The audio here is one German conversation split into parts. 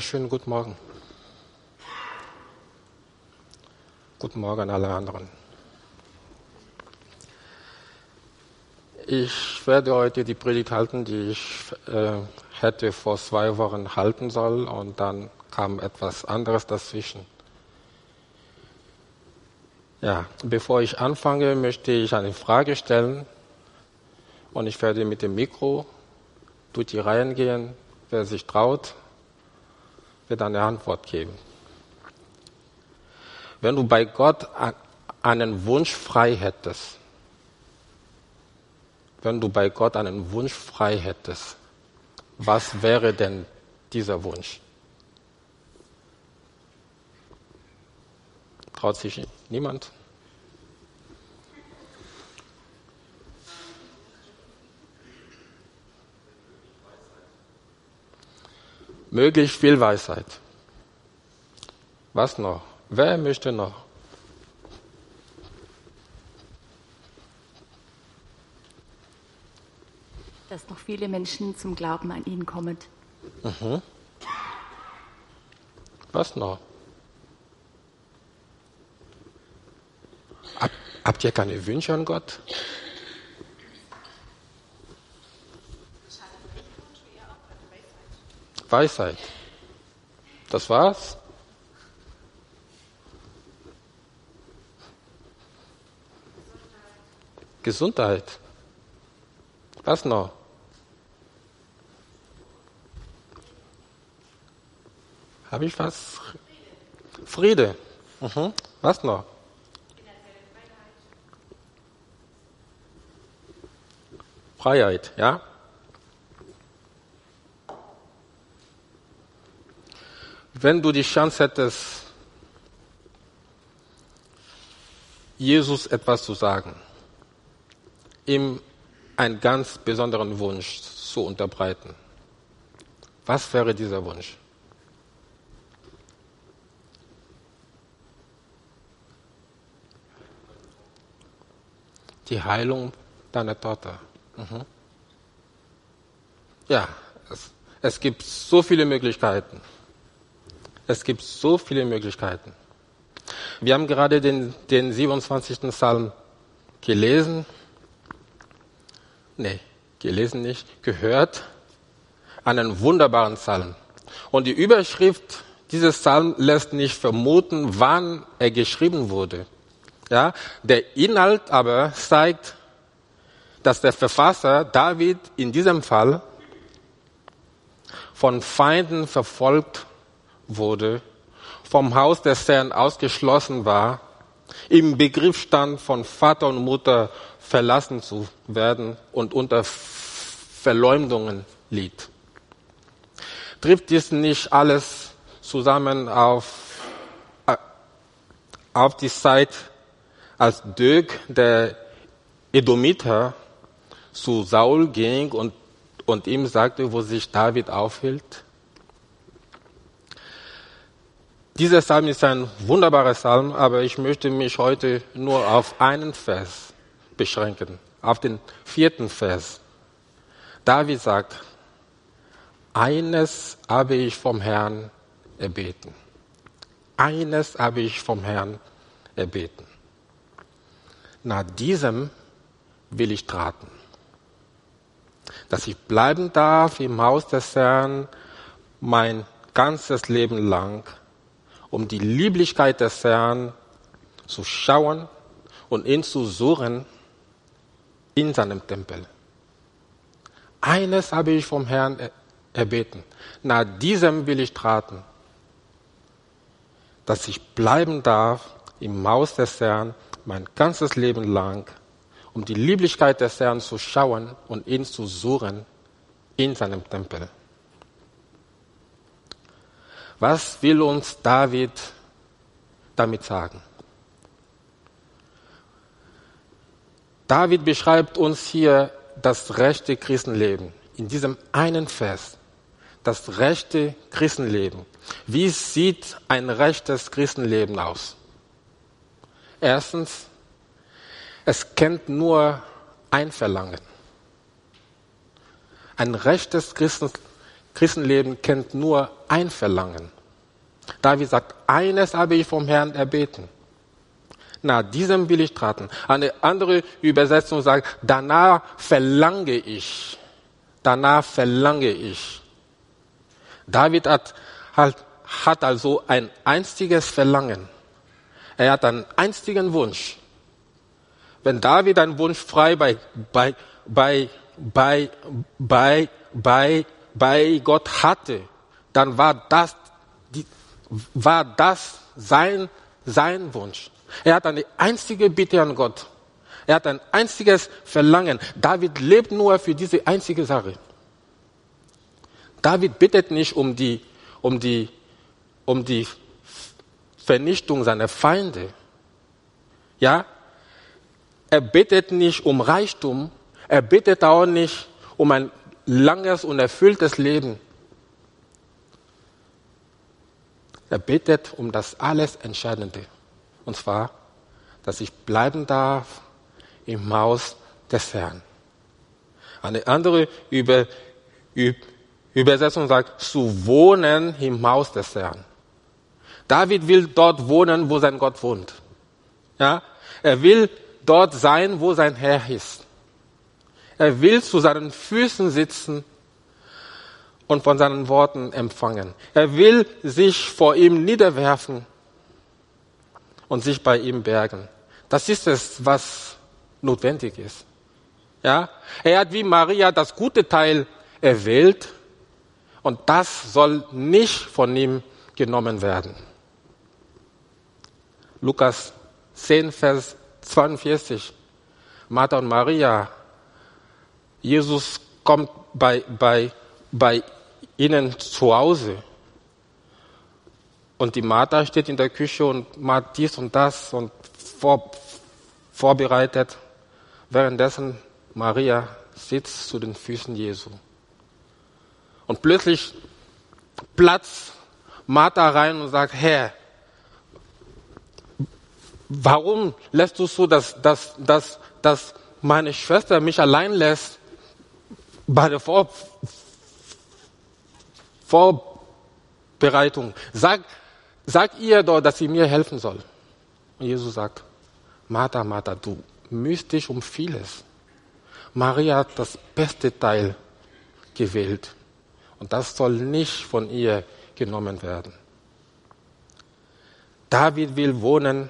Schönen guten Morgen. Guten Morgen an alle anderen. Ich werde heute die Predigt halten, die ich äh, hätte vor zwei Wochen halten sollen und dann kam etwas anderes dazwischen. Ja, bevor ich anfange, möchte ich eine Frage stellen und ich werde mit dem Mikro durch die Reihen gehen. Wer sich traut, wird eine Antwort geben. Wenn du bei Gott einen Wunsch frei hättest, wenn du bei Gott einen Wunsch frei hättest, was wäre denn dieser Wunsch? Traut sich niemand? Möglichst viel Weisheit. Was noch? Wer möchte noch? Dass noch viele Menschen zum Glauben an ihn kommen. Mhm. Was noch? Hab, habt ihr keine Wünsche an Gott? Weisheit. Das war's? Gesundheit. Was noch? Habe ich was? Friede. Mhm. Was noch? Freiheit, ja? Wenn du die Chance hättest, Jesus etwas zu sagen, ihm einen ganz besonderen Wunsch zu unterbreiten, was wäre dieser Wunsch? Die Heilung deiner Tochter. Mhm. Ja, es, es gibt so viele Möglichkeiten. Es gibt so viele Möglichkeiten. Wir haben gerade den, den 27. Psalm gelesen. Nee, gelesen nicht, gehört. Einen wunderbaren Psalm. Und die Überschrift dieses Psalm lässt nicht vermuten, wann er geschrieben wurde. Ja, der Inhalt aber zeigt, dass der Verfasser David in diesem Fall von Feinden verfolgt wurde, vom Haus des Herrn ausgeschlossen war, im Begriff stand, von Vater und Mutter verlassen zu werden und unter Verleumdungen litt. Trifft dies nicht alles zusammen auf, auf die Zeit, als Dög, der Edomiter, zu Saul ging und, und ihm sagte, wo sich David aufhielt? Dieser Psalm ist ein wunderbarer Psalm, aber ich möchte mich heute nur auf einen Vers beschränken, auf den vierten Vers. David sagt, eines habe ich vom Herrn erbeten. Eines habe ich vom Herrn erbeten. Nach diesem will ich traten, dass ich bleiben darf im Haus des Herrn mein ganzes Leben lang um die Lieblichkeit des Herrn zu schauen und ihn zu suchen in seinem Tempel. Eines habe ich vom Herrn erbeten. Nach diesem will ich traten, dass ich bleiben darf im Haus des Herrn mein ganzes Leben lang, um die Lieblichkeit des Herrn zu schauen und ihn zu suchen in seinem Tempel. Was will uns David damit sagen? David beschreibt uns hier das rechte Christenleben. In diesem einen Vers. Das rechte Christenleben. Wie sieht ein rechtes Christenleben aus? Erstens, es kennt nur ein Verlangen. Ein rechtes Christenleben kennt nur ein Verlangen. David sagt, eines habe ich vom Herrn erbeten. Nach diesem will ich traten. Eine andere Übersetzung sagt, danach verlange ich. Danach verlange ich. David hat, halt, hat also ein einziges Verlangen. Er hat einen einzigen Wunsch. Wenn David einen Wunsch frei bei, bei, bei, bei, bei, bei, bei Gott hatte, dann war das, die, war das sein, sein Wunsch. Er hat eine einzige Bitte an Gott. Er hat ein einziges Verlangen. David lebt nur für diese einzige Sache. David bittet nicht um die, um die, um die Vernichtung seiner Feinde. Ja? Er bittet nicht um Reichtum. Er bittet auch nicht um ein langes und erfülltes Leben. Er bittet um das alles Entscheidende. Und zwar, dass ich bleiben darf im Haus des Herrn. Eine andere Über, Übersetzung sagt, zu wohnen im Haus des Herrn. David will dort wohnen, wo sein Gott wohnt. Ja? Er will dort sein, wo sein Herr ist. Er will zu seinen Füßen sitzen und von seinen Worten empfangen. Er will sich vor ihm niederwerfen und sich bei ihm bergen. Das ist es, was notwendig ist. Ja? Er hat wie Maria das gute Teil erwählt und das soll nicht von ihm genommen werden. Lukas 10, Vers 42. Martha und Maria Jesus kommt bei, bei, bei ihnen zu Hause. Und die Martha steht in der Küche und macht dies und das und vor, vorbereitet. Währenddessen Maria sitzt zu den Füßen Jesu. Und plötzlich platzt Martha rein und sagt, Herr, warum lässt du so, dass, dass, dass, dass meine Schwester mich allein lässt? Bei der Vor Vorbereitung. Sag, sag ihr doch, dass sie mir helfen soll. Und Jesus sagt, Martha, Martha, du müsst dich um vieles. Maria hat das beste Teil gewählt. Und das soll nicht von ihr genommen werden. David will wohnen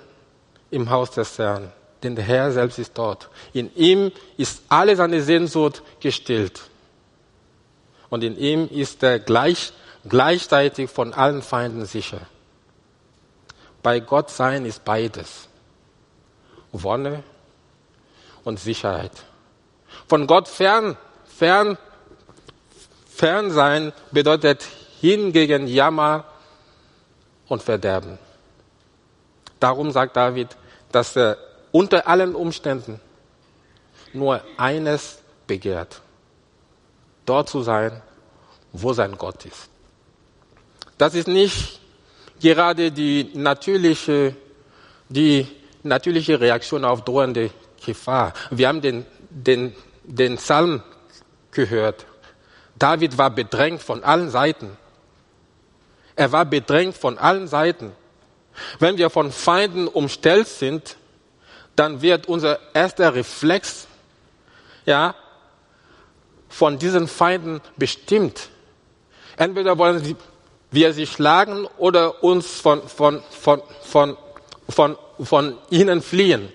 im Haus des Herrn, denn der Herr selbst ist dort. In ihm ist alle seine Sehnsucht gestillt und in ihm ist er gleich, gleichzeitig von allen Feinden sicher. Bei Gott sein ist beides. Wonne und Sicherheit. Von Gott fern, fern, fern sein bedeutet hingegen Jammer und Verderben. Darum sagt David, dass er unter allen Umständen nur eines begehrt dort zu sein, wo sein Gott ist. Das ist nicht gerade die natürliche, die natürliche Reaktion auf drohende Gefahr. Wir haben den, den, den Psalm gehört. David war bedrängt von allen Seiten. Er war bedrängt von allen Seiten. Wenn wir von Feinden umstellt sind, dann wird unser erster Reflex, ja, von diesen Feinden bestimmt. Entweder wollen wir sie schlagen oder uns von, von, von, von, von, von ihnen fliehen.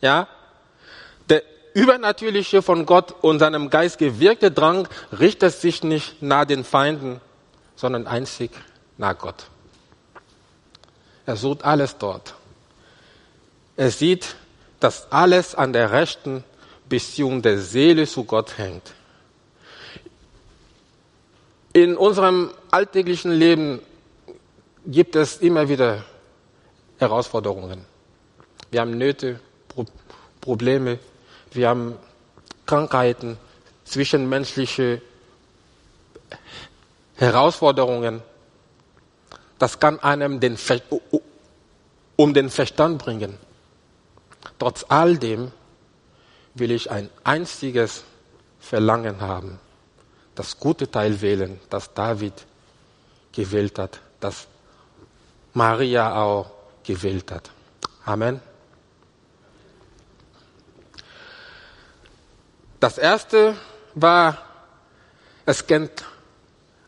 Ja? Der übernatürliche von Gott und seinem Geist gewirkte Drang richtet sich nicht nach den Feinden, sondern einzig nach Gott. Er sucht alles dort. Er sieht, dass alles an der rechten Beziehung der Seele zu Gott hängt. In unserem alltäglichen Leben gibt es immer wieder Herausforderungen. Wir haben Nöte, Pro Probleme, wir haben Krankheiten, zwischenmenschliche Herausforderungen. Das kann einem den um den Verstand bringen. Trotz all dem will ich ein einziges Verlangen haben das gute Teil wählen, das David gewählt hat, das Maria auch gewählt hat. Amen. Das erste war, es kennt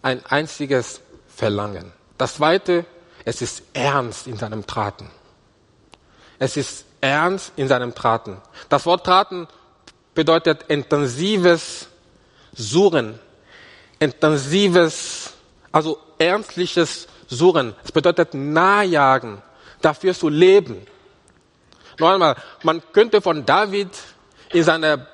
ein einziges Verlangen. Das zweite, es ist ernst in seinem Traten. Es ist ernst in seinem Traten. Das Wort Traten bedeutet intensives Suchen, intensives, also ernstliches Suchen. Es bedeutet Nahjagen, dafür zu leben. Noch einmal, man könnte von David in seiner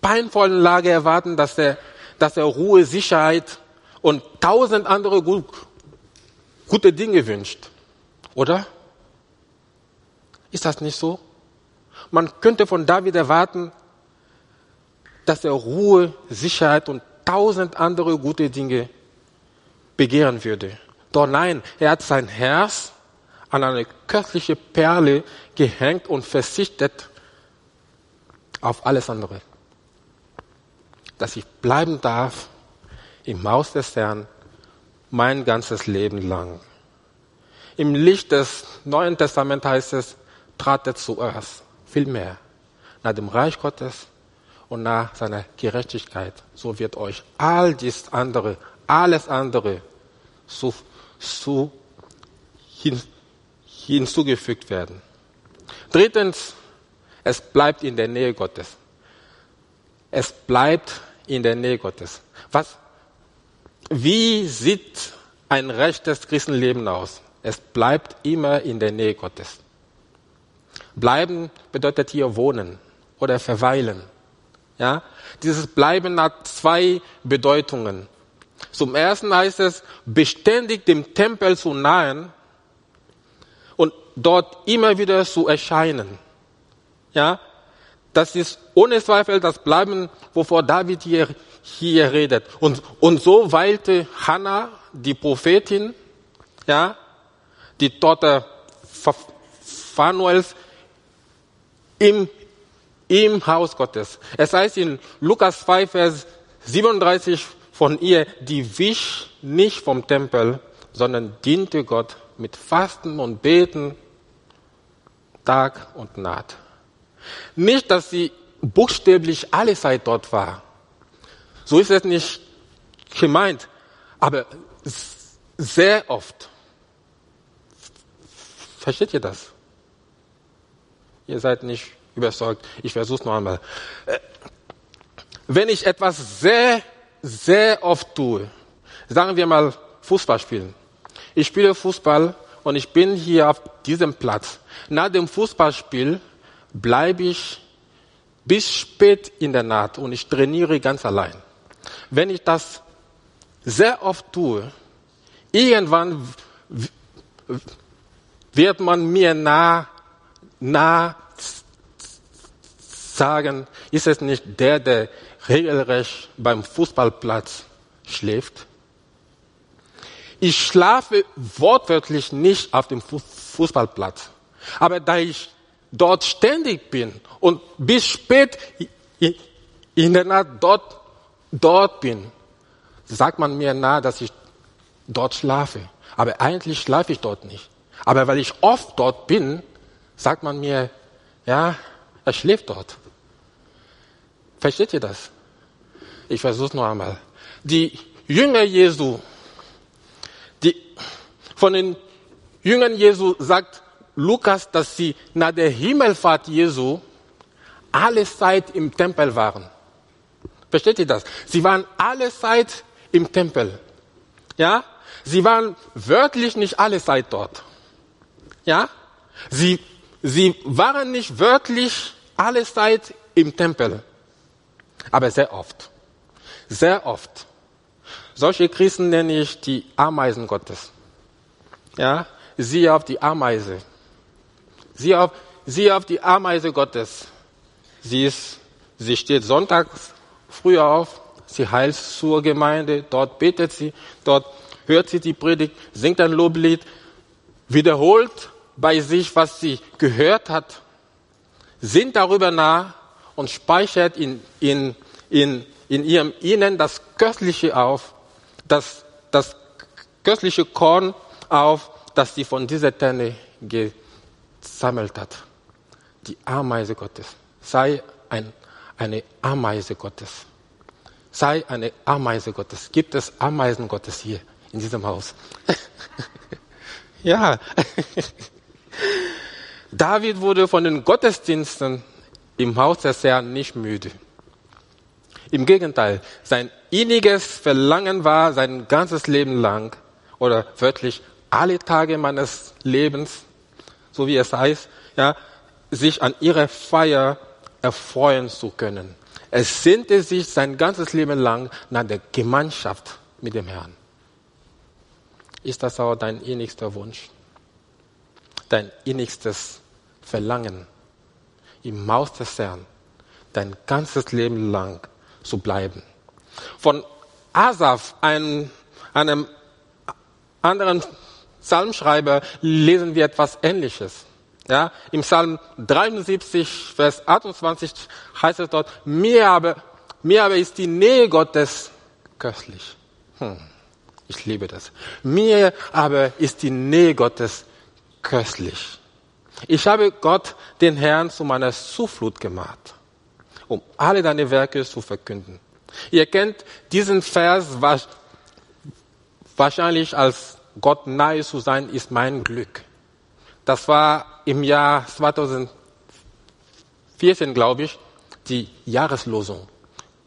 peinvollen Lage erwarten, dass er, dass er Ruhe, Sicherheit und tausend andere gut, gute Dinge wünscht. Oder? Ist das nicht so? Man könnte von David erwarten, dass er Ruhe, Sicherheit und tausend andere gute Dinge begehren würde. Doch nein, er hat sein Herz an eine köstliche Perle gehängt und verzichtet auf alles andere. Dass ich bleiben darf im Haus des Herrn mein ganzes Leben lang. Im Licht des Neuen Testaments heißt es, tratet zuerst, viel mehr, nach dem Reich Gottes und nach seiner Gerechtigkeit. So wird euch all dies andere, alles andere so, so hin, hinzugefügt werden. Drittens, es bleibt in der Nähe Gottes. Es bleibt in der Nähe Gottes. Was, wie sieht ein rechtes Christenleben aus? Es bleibt immer in der Nähe Gottes. Bleiben bedeutet hier wohnen oder verweilen. Ja? Dieses Bleiben hat zwei Bedeutungen. Zum ersten heißt es, beständig dem Tempel zu nahen und dort immer wieder zu erscheinen. Ja? Das ist ohne Zweifel das Bleiben, wovor David hier, hier redet. Und, und so weilte Hannah, die Prophetin, ja, die Tochter Phanuels, im, im Haus Gottes. Es heißt in Lukas 5, Vers 37 von ihr, die wich nicht vom Tempel, sondern diente Gott mit Fasten und Beten Tag und Nacht. Nicht, dass sie buchstäblich alle Zeit dort war. So ist es nicht gemeint. Aber sehr oft. Versteht ihr das? Ihr seid nicht überzeugt. Ich versuche es noch einmal. Äh, wenn ich etwas sehr, sehr oft tue, sagen wir mal Fußball spielen. Ich spiele Fußball und ich bin hier auf diesem Platz. Nach dem Fußballspiel bleibe ich bis spät in der Nacht und ich trainiere ganz allein. Wenn ich das sehr oft tue, irgendwann wird man mir nah, nah sagen, ist es nicht der, der regelrecht beim Fußballplatz schläft? Ich schlafe wortwörtlich nicht auf dem Fußballplatz. Aber da ich dort ständig bin und bis spät in der Nacht dort, dort bin, sagt man mir nahe, dass ich dort schlafe. Aber eigentlich schlafe ich dort nicht. Aber weil ich oft dort bin, sagt man mir, ja, er schläft dort. Versteht ihr das? Ich versuche es noch einmal. Die Jünger Jesu, die, von den Jüngern Jesu sagt Lukas, dass sie nach der Himmelfahrt Jesu alle Zeit im Tempel waren. Versteht ihr das? Sie waren alle Zeit im Tempel. Ja? Sie waren wörtlich nicht alle Zeit dort. Ja? Sie, sie waren nicht wörtlich alle Zeit im Tempel. Aber sehr oft. Sehr oft. Solche Christen nenne ich die Ameisen Gottes. Ja? Siehe auf die Ameise. Siehe auf, siehe auf die Ameise Gottes. Sie ist, sie steht sonntags früh auf, sie heilt zur Gemeinde, dort betet sie, dort hört sie die Predigt, singt ein Loblied, wiederholt bei sich, was sie gehört hat, sinnt darüber nach und speichert in, in, in, in ihrem Innern das Köstliche auf, das, das köstliche Korn auf, das sie von dieser Tenne gesammelt hat. Die Ameise Gottes. Sei ein, eine Ameise Gottes. Sei eine Ameise Gottes. Gibt es Ameisen Gottes hier in diesem Haus? ja. David wurde von den Gottesdiensten im Haus des Herrn nicht müde. Im Gegenteil, sein inniges Verlangen war sein ganzes Leben lang oder wörtlich alle Tage meines Lebens, so wie es heißt, ja, sich an ihrer Feier erfreuen zu können. Er sehnte sich sein ganzes Leben lang nach der Gemeinschaft mit dem Herrn. Ist das auch dein innigster Wunsch? Dein innigstes Verlangen, im Maus des Herrn dein ganzes Leben lang zu bleiben. Von Asaf, einem, einem anderen Psalmschreiber, lesen wir etwas Ähnliches. Ja, Im Psalm 73, Vers 28 heißt es dort, mir aber, mir aber ist die Nähe Gottes köstlich. Hm, ich liebe das. Mir aber ist die Nähe Gottes köstlich. Ich habe Gott, den Herrn, zu meiner Zuflucht gemacht, um alle deine Werke zu verkünden. Ihr kennt diesen Vers wahrscheinlich als Gott nahe zu sein, ist mein Glück. Das war im Jahr 2014, glaube ich, die Jahreslosung.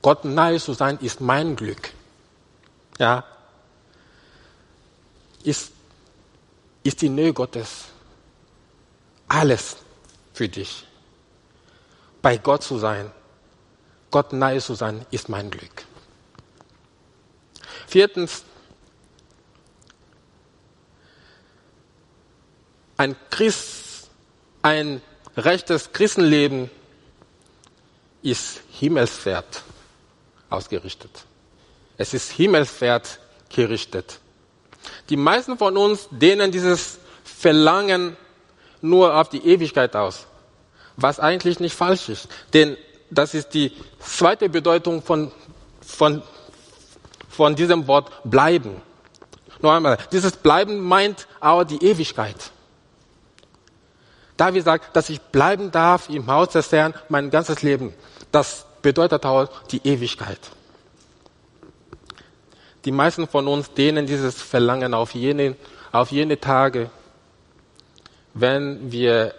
Gott nahe zu sein ist mein Glück. Ja. Ist, ist die Nähe Gottes alles für dich. Bei Gott zu sein, Gott nahe zu sein, ist mein Glück. Viertens, ein Christ, ein rechtes Christenleben ist himmelswert ausgerichtet. Es ist himmelswert gerichtet. Die meisten von uns dehnen dieses Verlangen nur auf die Ewigkeit aus, was eigentlich nicht falsch ist. Denn das ist die zweite Bedeutung von, von, von diesem Wort bleiben. Noch einmal, dieses Bleiben meint auch die Ewigkeit. David sagt, dass ich bleiben darf im Haus des Herrn mein ganzes Leben. Das bedeutet auch die Ewigkeit. Die meisten von uns dehnen dieses Verlangen auf jene, auf jene Tage, wenn wir,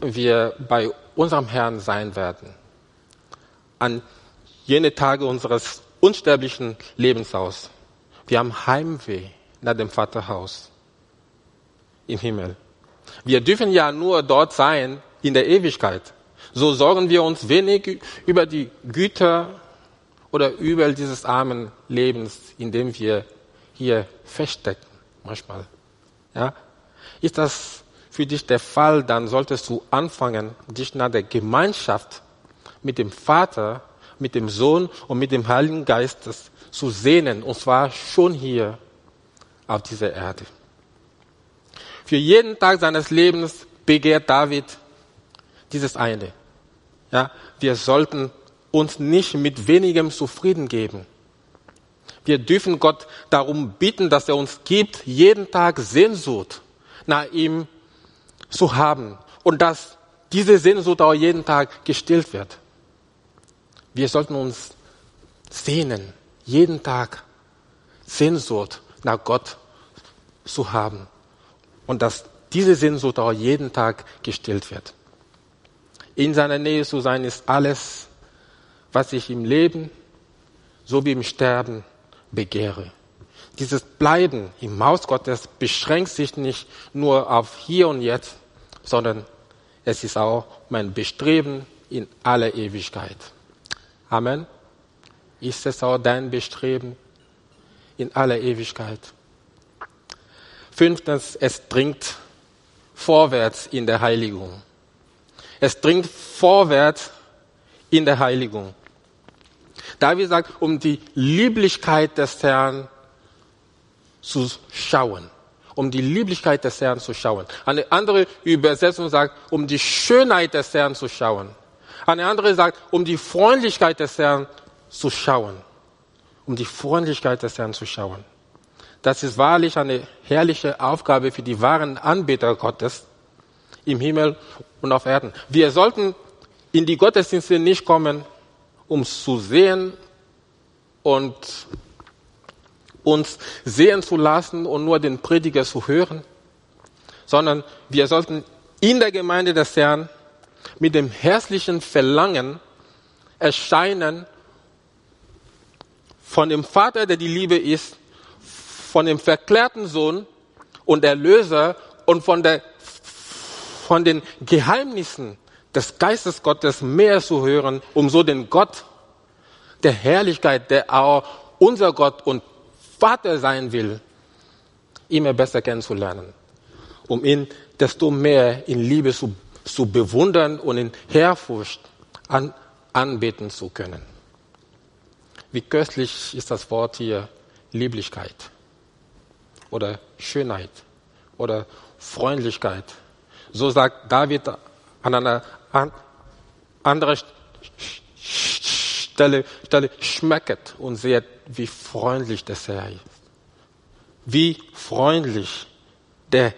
wir bei unserem Herrn sein werden. An jene Tage unseres unsterblichen Lebens aus. Wir haben Heimweh nach dem Vaterhaus im Himmel. Wir dürfen ja nur dort sein in der Ewigkeit. So sorgen wir uns wenig über die Güter oder Übel dieses armen Lebens, in dem wir hier feststecken, manchmal. Ja? Ist das für dich der Fall, dann solltest du anfangen, dich nach der Gemeinschaft mit dem Vater, mit dem Sohn und mit dem Heiligen Geist zu sehnen, und zwar schon hier auf dieser Erde. Für jeden Tag seines Lebens begehrt David dieses eine. Ja, wir sollten uns nicht mit wenigem zufrieden geben. Wir dürfen Gott darum bitten, dass er uns gibt, jeden Tag Sehnsucht nach ihm zu haben und dass diese Sehnsucht auch jeden Tag gestillt wird. Wir sollten uns sehnen, jeden Tag Sehnsucht nach Gott zu haben und dass diese Sehnsucht auch jeden Tag gestillt wird. In seiner Nähe zu sein ist alles, was ich im Leben sowie im Sterben begehre. Dieses Bleiben im Haus Gottes beschränkt sich nicht nur auf hier und jetzt, sondern es ist auch mein Bestreben in aller Ewigkeit. Amen. Ist es auch dein Bestreben in aller Ewigkeit? Fünftens, es dringt vorwärts in der Heiligung. Es dringt vorwärts in der Heiligung. David sagt, um die Lieblichkeit des Herrn zu schauen. Um die Lieblichkeit des Herrn zu schauen. Eine andere Übersetzung sagt, um die Schönheit des Herrn zu schauen. Eine andere sagt, um die Freundlichkeit des Herrn zu schauen, um die Freundlichkeit des Herrn zu schauen. Das ist wahrlich eine herrliche Aufgabe für die wahren Anbeter Gottes im Himmel und auf Erden. Wir sollten in die Gottesdienste nicht kommen, um zu sehen und uns sehen zu lassen und nur den Prediger zu hören, sondern wir sollten in der Gemeinde des Herrn mit dem herzlichen Verlangen erscheinen von dem Vater, der die Liebe ist, von dem verklärten Sohn und Erlöser und von, der, von den Geheimnissen des Geistes Gottes mehr zu hören, um so den Gott der Herrlichkeit, der auch unser Gott und Vater sein will, immer besser kennenzulernen, um ihn desto mehr in Liebe zu, zu bewundern und in Ehrfurcht an, anbeten zu können. Wie köstlich ist das Wort hier Lieblichkeit oder Schönheit oder Freundlichkeit. So sagt David an einer anderen Stelle, Stelle schmecket und seht, wie freundlich der Herr ist. Wie freundlich der,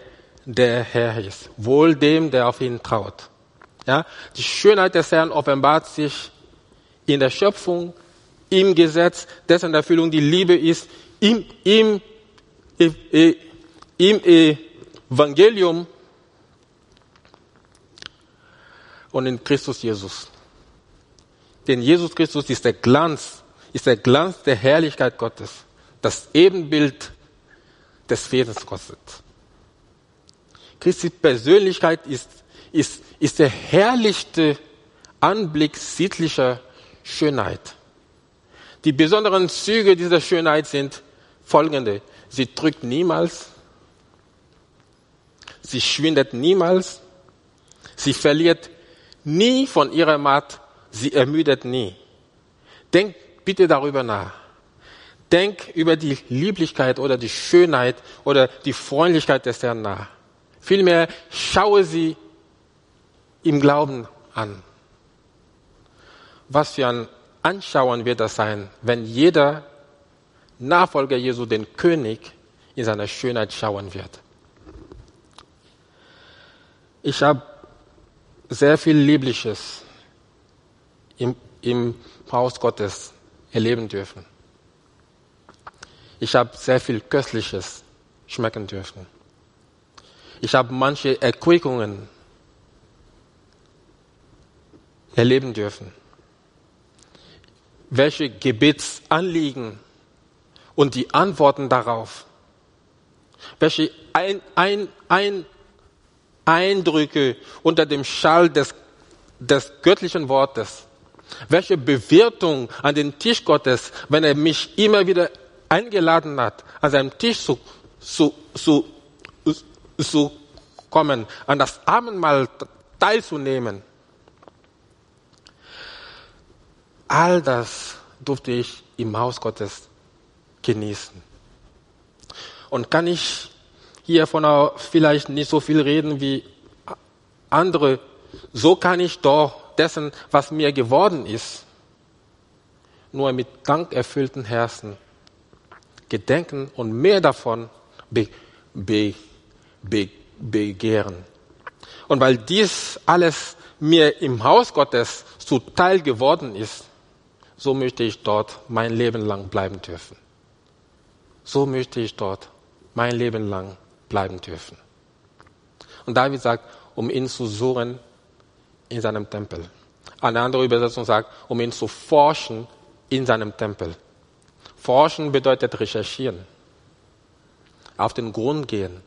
der Herr ist. Wohl dem, der auf ihn traut. Ja, die Schönheit des Herrn offenbart sich in der Schöpfung, im Gesetz, dessen Erfüllung die Liebe ist, im, im, im Evangelium und in Christus Jesus. Denn Jesus Christus ist der Glanz, ist der Glanz der Herrlichkeit Gottes, das Ebenbild des Wesens Gottes. Christi Persönlichkeit ist, ist, ist der herrlichste Anblick sittlicher Schönheit. Die besonderen Züge dieser Schönheit sind folgende. Sie drückt niemals, sie schwindet niemals, sie verliert nie von ihrer Macht Sie ermüdet nie. Denk bitte darüber nach. Denk über die Lieblichkeit oder die Schönheit oder die Freundlichkeit des Herrn nach. Vielmehr schaue sie im Glauben an. Was für ein Anschauen wird das sein, wenn jeder Nachfolger Jesu den König in seiner Schönheit schauen wird. Ich habe sehr viel Liebliches im, im Haus Gottes erleben dürfen. Ich habe sehr viel Köstliches schmecken dürfen. Ich habe manche Erquickungen erleben dürfen. Welche Gebetsanliegen und die Antworten darauf. Welche ein, ein, ein Eindrücke unter dem Schall des, des göttlichen Wortes welche Bewertung an den Tisch Gottes, wenn er mich immer wieder eingeladen hat, an seinem Tisch zu, zu, zu, zu kommen, an das Abendmahl teilzunehmen. All das durfte ich im Haus Gottes genießen. Und kann ich hiervon auch vielleicht nicht so viel reden wie andere, so kann ich doch dessen, was mir geworden ist, nur mit dankerfüllten Herzen gedenken und mehr davon be, be, be, begehren. Und weil dies alles mir im Haus Gottes zuteil geworden ist, so möchte ich dort mein Leben lang bleiben dürfen. So möchte ich dort mein Leben lang bleiben dürfen. Und David sagt, um ihn zu suchen, in seinem Tempel. Eine andere Übersetzung sagt, um ihn zu forschen in seinem Tempel. Forschen bedeutet recherchieren, auf den Grund gehen,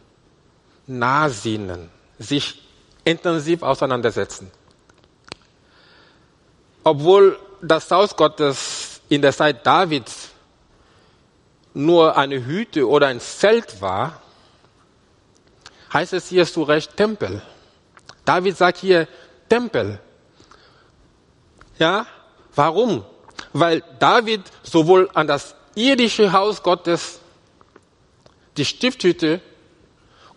nahsinnen, sich intensiv auseinandersetzen. Obwohl das Haus Gottes in der Zeit Davids nur eine Hütte oder ein Zelt war, heißt es hier zu Recht Tempel. David sagt hier, Tempel. Ja, warum? Weil David sowohl an das irdische Haus Gottes, die Stifthütte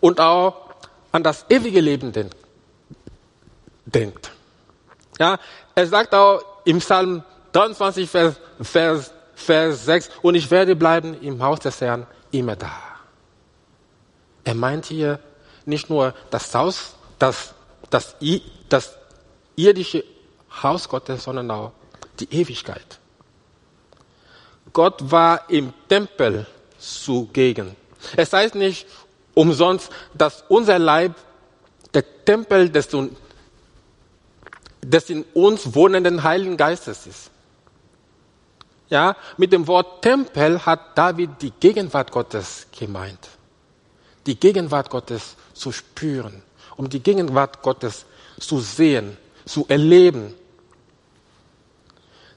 und auch an das ewige Leben denkt. Ja, er sagt auch im Psalm 23, Vers, Vers, Vers 6. Und ich werde bleiben im Haus des Herrn immer da. Er meint hier nicht nur das Haus, das, das, das irdische Haus Gottes, sondern auch die Ewigkeit. Gott war im Tempel zugegen. Es heißt nicht umsonst, dass unser Leib der Tempel des, des in uns wohnenden Heiligen Geistes ist. Ja, mit dem Wort Tempel hat David die Gegenwart Gottes gemeint. Die Gegenwart Gottes zu spüren, um die Gegenwart Gottes zu sehen, zu erleben.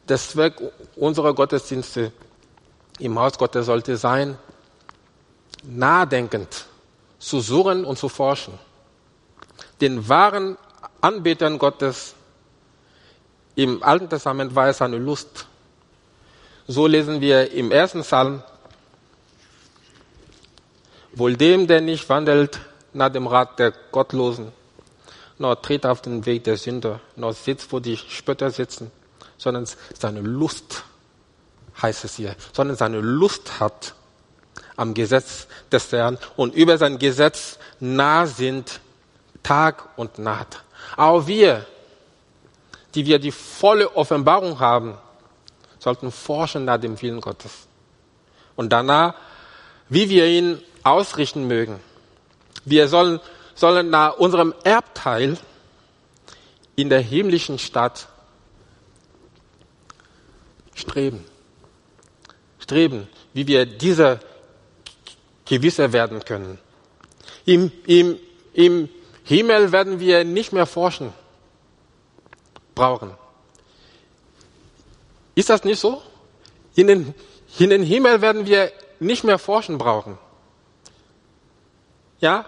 Der Zweck unserer Gottesdienste im Haus Gottes sollte sein, nachdenkend zu suchen und zu forschen. Den wahren Anbetern Gottes im Alten Testament war es eine Lust. So lesen wir im ersten Psalm, wohl dem, der nicht wandelt nach dem Rat der Gottlosen, noch tritt auf den Weg der Sünder, noch sitzt, wo die Spötter sitzen, sondern seine Lust, heißt es hier, sondern seine Lust hat am Gesetz des Herrn und über sein Gesetz nah sind Tag und Nacht. Auch wir, die wir die volle Offenbarung haben, sollten forschen nach dem Willen Gottes. Und danach, wie wir ihn ausrichten mögen. Wir sollen sollen nach unserem Erbteil in der himmlischen Stadt streben. Streben, wie wir dieser gewisser werden können. Im, im, Im Himmel werden wir nicht mehr forschen brauchen. Ist das nicht so? In den, in den Himmel werden wir nicht mehr forschen brauchen. Ja,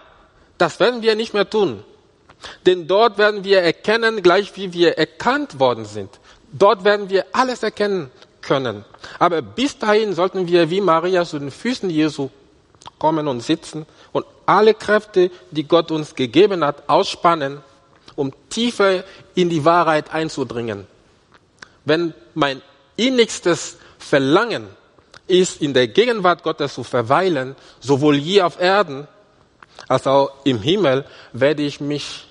das werden wir nicht mehr tun. Denn dort werden wir erkennen, gleich wie wir erkannt worden sind. Dort werden wir alles erkennen können. Aber bis dahin sollten wir wie Maria zu den Füßen Jesu kommen und sitzen und alle Kräfte, die Gott uns gegeben hat, ausspannen, um tiefer in die Wahrheit einzudringen. Wenn mein innigstes Verlangen ist, in der Gegenwart Gottes zu verweilen, sowohl hier auf Erden als auch im Himmel werde ich mich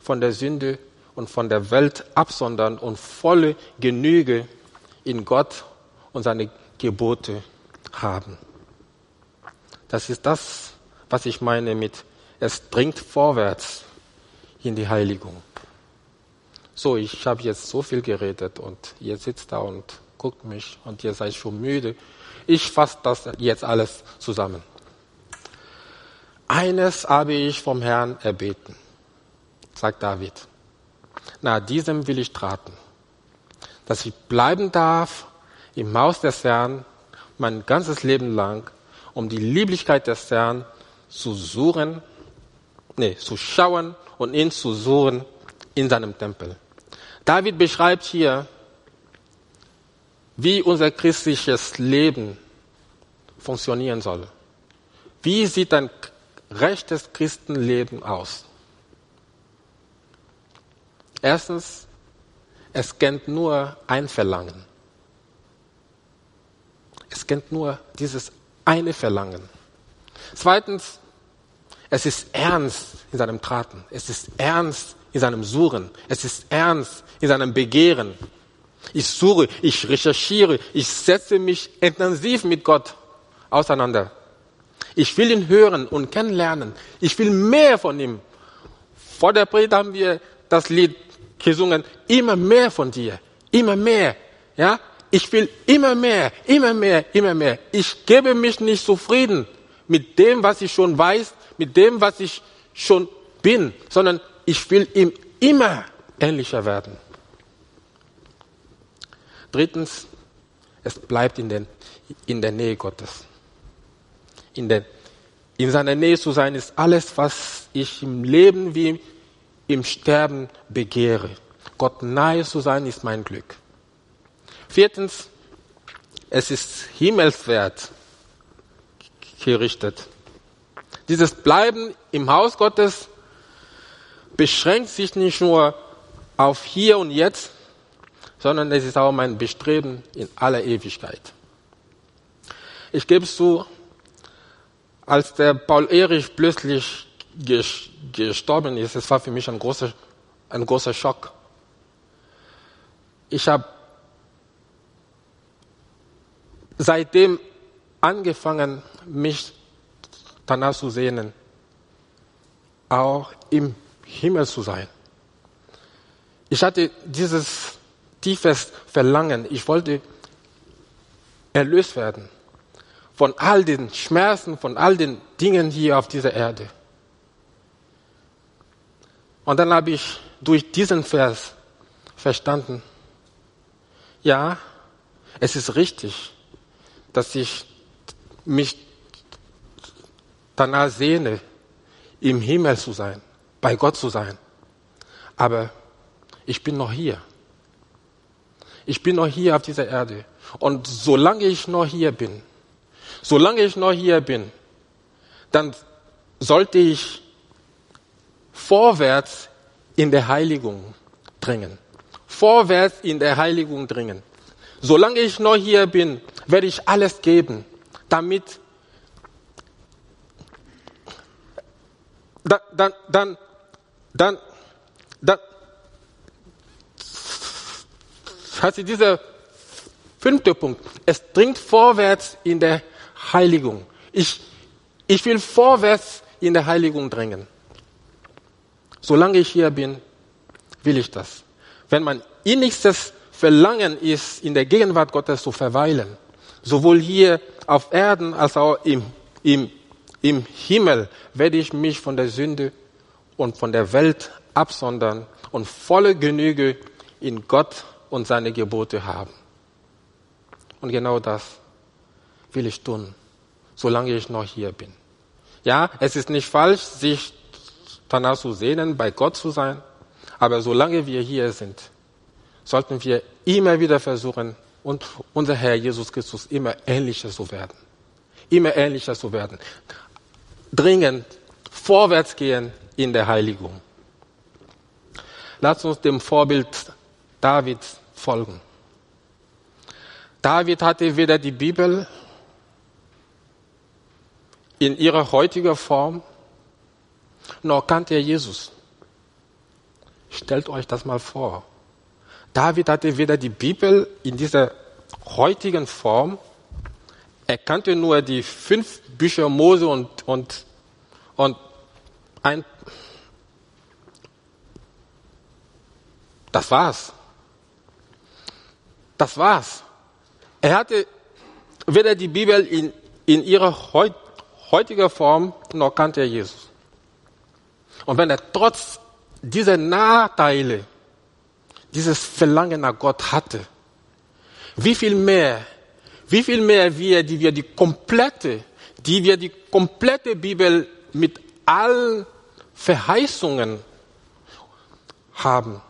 von der Sünde und von der Welt absondern und volle Genüge in Gott und seine Gebote haben. Das ist das, was ich meine mit, es dringt vorwärts in die Heiligung. So, ich habe jetzt so viel geredet und ihr sitzt da und guckt mich und ihr seid schon müde. Ich fasse das jetzt alles zusammen. Eines habe ich vom Herrn erbeten, sagt David. Nach diesem will ich traten, dass ich bleiben darf im Haus des Herrn mein ganzes Leben lang, um die Lieblichkeit des Herrn zu suchen, nee, zu schauen und ihn zu suchen in seinem Tempel. David beschreibt hier, wie unser christliches Leben funktionieren soll. Wie sieht ein rechtes Christenleben aus? Erstens, es kennt nur ein Verlangen. Es kennt nur dieses eine Verlangen. Zweitens, es ist ernst in seinem Traten. Es ist ernst in seinem Suchen. Es ist ernst in seinem Begehren. Ich suche, ich recherchiere, ich setze mich intensiv mit Gott auseinander. Ich will ihn hören und kennenlernen. Ich will mehr von ihm. Vor der Predigt haben wir das Lied gesungen, immer mehr von dir, immer mehr. Ja, ich will immer mehr, immer mehr, immer mehr. Ich gebe mich nicht zufrieden mit dem, was ich schon weiß, mit dem, was ich schon bin, sondern ich will ihm immer ähnlicher werden. Drittens, es bleibt in, den, in der Nähe Gottes in, der, in seiner Nähe zu sein, ist alles, was ich im Leben wie im Sterben begehre. Gott nahe zu sein, ist mein Glück. Viertens, es ist himmelswert gerichtet. Dieses Bleiben im Haus Gottes beschränkt sich nicht nur auf hier und jetzt, sondern es ist auch mein Bestreben in aller Ewigkeit. Ich gebe es zu, als der Paul Erich plötzlich gestorben ist, es war für mich ein großer, ein großer Schock. Ich habe seitdem angefangen, mich danach zu sehnen, auch im Himmel zu sein. Ich hatte dieses tiefes Verlangen. Ich wollte erlöst werden von all den Schmerzen, von all den Dingen hier auf dieser Erde. Und dann habe ich durch diesen Vers verstanden, ja, es ist richtig, dass ich mich danach sehne, im Himmel zu sein, bei Gott zu sein. Aber ich bin noch hier. Ich bin noch hier auf dieser Erde. Und solange ich noch hier bin, solange ich noch hier bin, dann sollte ich vorwärts in der Heiligung dringen. Vorwärts in der Heiligung dringen. Solange ich noch hier bin, werde ich alles geben, damit dann, dann, dann, dann, dann, Also dieser fünfte Punkt. Es dringt vorwärts in der Heiligung. Ich, ich will vorwärts in der Heiligung drängen. Solange ich hier bin, will ich das. Wenn mein innigstes Verlangen ist, in der Gegenwart Gottes zu verweilen, sowohl hier auf Erden als auch im, im, im Himmel, werde ich mich von der Sünde und von der Welt absondern und volle Genüge in Gott und seine Gebote haben. Und genau das will ich tun, solange ich noch hier bin. Ja, es ist nicht falsch, sich danach zu sehnen, bei Gott zu sein, aber solange wir hier sind, sollten wir immer wieder versuchen, und unser Herr Jesus Christus immer ähnlicher zu werden. Immer ähnlicher zu werden. Dringend vorwärts gehen in der Heiligung. Lasst uns dem Vorbild David folgen. David hatte weder die Bibel in ihrer heutigen Form, noch kannte er Jesus. Stellt euch das mal vor. David hatte weder die Bibel in dieser heutigen Form, er kannte nur die fünf Bücher Mose und, und, und ein, das war's. Das war's. Er hatte weder die Bibel in, in ihrer heut, heutiger Form noch kannte er Jesus. Und wenn er trotz dieser Nachteile dieses Verlangen nach Gott hatte, wie viel mehr, wie viel mehr wir, die wir die komplette, die wir die komplette Bibel mit allen Verheißungen haben,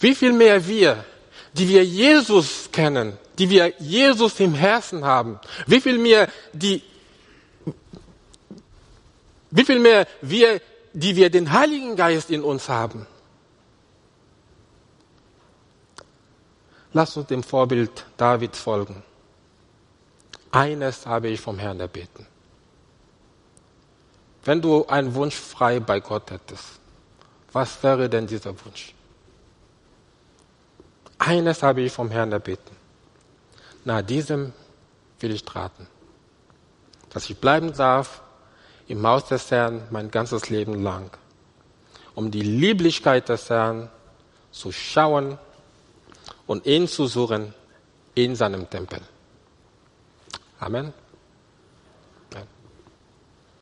wie viel mehr wir, die wir Jesus kennen, die wir Jesus im Herzen haben, wie viel mehr die, wie viel mehr wir, die wir den Heiligen Geist in uns haben. Lass uns dem Vorbild Davids folgen. Eines habe ich vom Herrn erbeten. Wenn du einen Wunsch frei bei Gott hättest, was wäre denn dieser Wunsch? Eines habe ich vom Herrn erbeten. Nach diesem will ich traten. Dass ich bleiben darf im Haus des Herrn mein ganzes Leben lang, um die Lieblichkeit des Herrn zu schauen und ihn zu suchen in seinem Tempel. Amen.